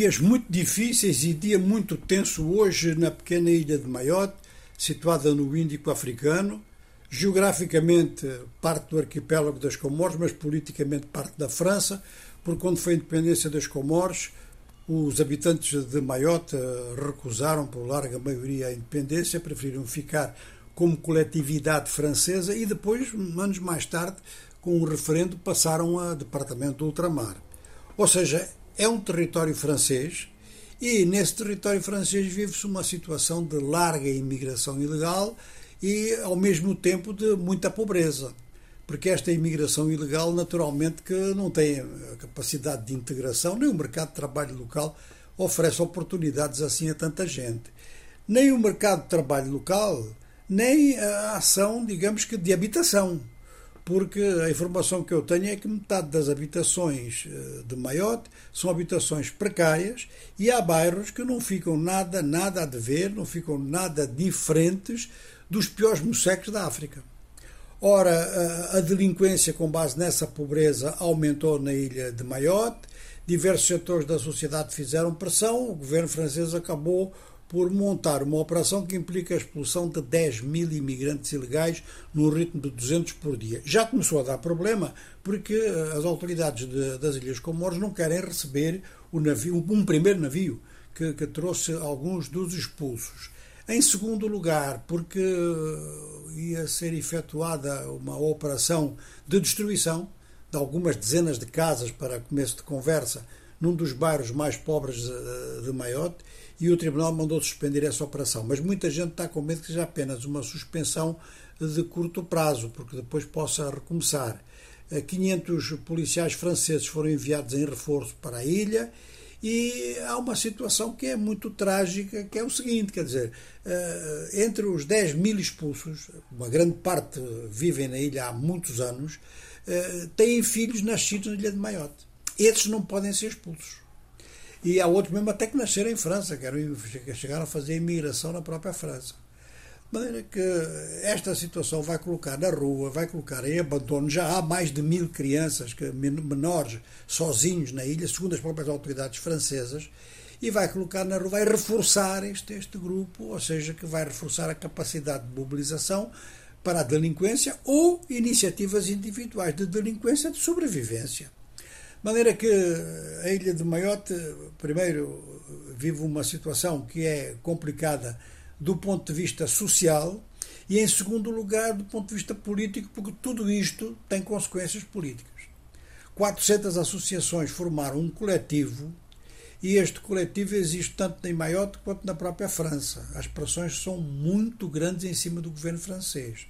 Dias muito difíceis e dia muito tenso hoje na pequena ilha de Mayotte, situada no Índico Africano, geograficamente parte do arquipélago das Comores, mas politicamente parte da França, porque quando foi a independência das Comores, os habitantes de Mayotte recusaram por larga maioria a independência, preferiram ficar como coletividade francesa e depois, anos mais tarde, com o um referendo, passaram a departamento do ultramar. Ou seja, é um território francês e nesse território francês vive-se uma situação de larga imigração ilegal e, ao mesmo tempo, de muita pobreza. Porque esta imigração ilegal, naturalmente, que não tem a capacidade de integração, nem o mercado de trabalho local oferece oportunidades assim a tanta gente. Nem o mercado de trabalho local, nem a ação, digamos que, de habitação porque a informação que eu tenho é que metade das habitações eh, de Maiote são habitações precárias e há bairros que não ficam nada, nada a dever, não ficam nada diferentes dos piores mosecos da África. Ora, a delinquência com base nessa pobreza aumentou na ilha de Mayotte, diversos setores da sociedade fizeram pressão, o governo francês acabou por montar uma operação que implica a expulsão de 10 mil imigrantes ilegais num ritmo de 200 por dia. Já começou a dar problema porque eh, as autoridades de, das Ilhas Comores não querem receber navio, um primeiro navio que, que trouxe alguns dos expulsos. Em segundo lugar, porque eh, ia ser efetuada uma operação de destruição de algumas dezenas de casas para começo de conversa num dos bairros mais pobres de, de Maiote e o Tribunal mandou suspender essa operação. Mas muita gente está com medo que seja apenas uma suspensão de curto prazo, porque depois possa recomeçar. 500 policiais franceses foram enviados em reforço para a ilha e há uma situação que é muito trágica, que é o seguinte, quer dizer, eh, entre os 10 mil expulsos, uma grande parte vivem na ilha há muitos anos, eh, têm filhos nascidos na ilha de Maiote. Esses não podem ser expulsos. E há outros mesmo até que nasceram em França, que chegaram a fazer imigração na própria França. De maneira que esta situação vai colocar na rua, vai colocar em abandono. Já há mais de mil crianças, menores, sozinhos na ilha, segundo as próprias autoridades francesas, e vai colocar na rua, vai reforçar este, este grupo, ou seja, que vai reforçar a capacidade de mobilização para a delinquência ou iniciativas individuais de delinquência de sobrevivência. De maneira que a ilha de Maiote, primeiro, vive uma situação que é complicada do ponto de vista social e, em segundo lugar, do ponto de vista político, porque tudo isto tem consequências políticas. 400 associações formaram um coletivo e este coletivo existe tanto em Maiote quanto na própria França. As pressões são muito grandes em cima do governo francês.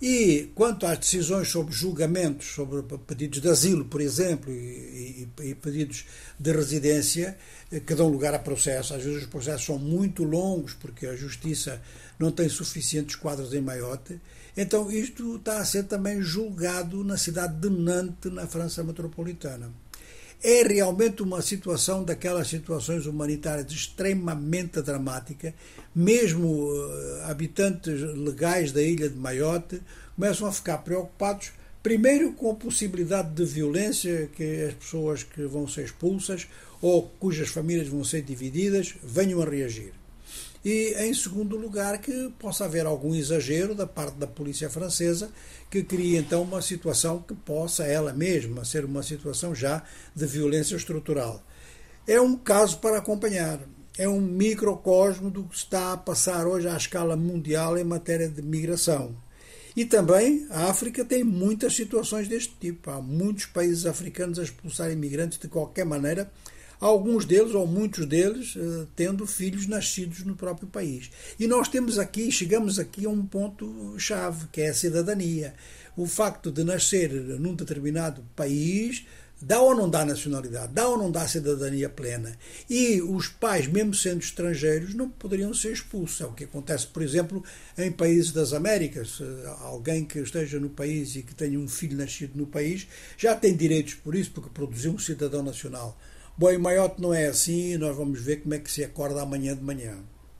E quanto às decisões sobre julgamentos, sobre pedidos de asilo, por exemplo, e, e, e, pedidos de residência, eh, que dão lugar a processos, às vezes os processos são muito longos porque a justiça não tem suficientes quadros em Maiote, então isto está a ser também julgado na cidade de Nantes, na França metropolitana. É realmente uma situação daquelas situações humanitárias extremamente dramática. Mesmo uh, habitantes legais da ilha de Maiote começam a ficar preocupados, primeiro com a possibilidade de violência que as pessoas que vão ser expulsas ou cujas famílias vão ser divididas venham a reagir e, em segundo lugar, que possa haver algum exagero da parte da polícia francesa que crie então uma situação que possa ela mesma ser uma situação já de violência estrutural. É um caso para acompanhar. É um microcosmo do que está a passar hoje à escala mundial em matéria de migração. E também a África tem muitas situações deste tipo. Há muitos países africanos a expulsar imigrantes de qualquer maneira alguns deles, ou muitos deles, eh, tendo filhos nascidos no próprio país. E nós temos aqui, chegamos aqui a um ponto-chave, que é a cidadania. O facto de nascer num determinado país dá ou não dá nacionalidade, dá ou não dá cidadania plena. E os pais, mesmo sendo estrangeiros, não poderiam ser expulsos. É o que acontece, por exemplo, em países das Américas. Alguém que esteja no país e que tenha um filho nascido no país já tem direitos por isso, porque produziu um cidadão nacional. Bom, em Maiote não é assim, nós vamos ver como é que se acorda amanhã de manhã.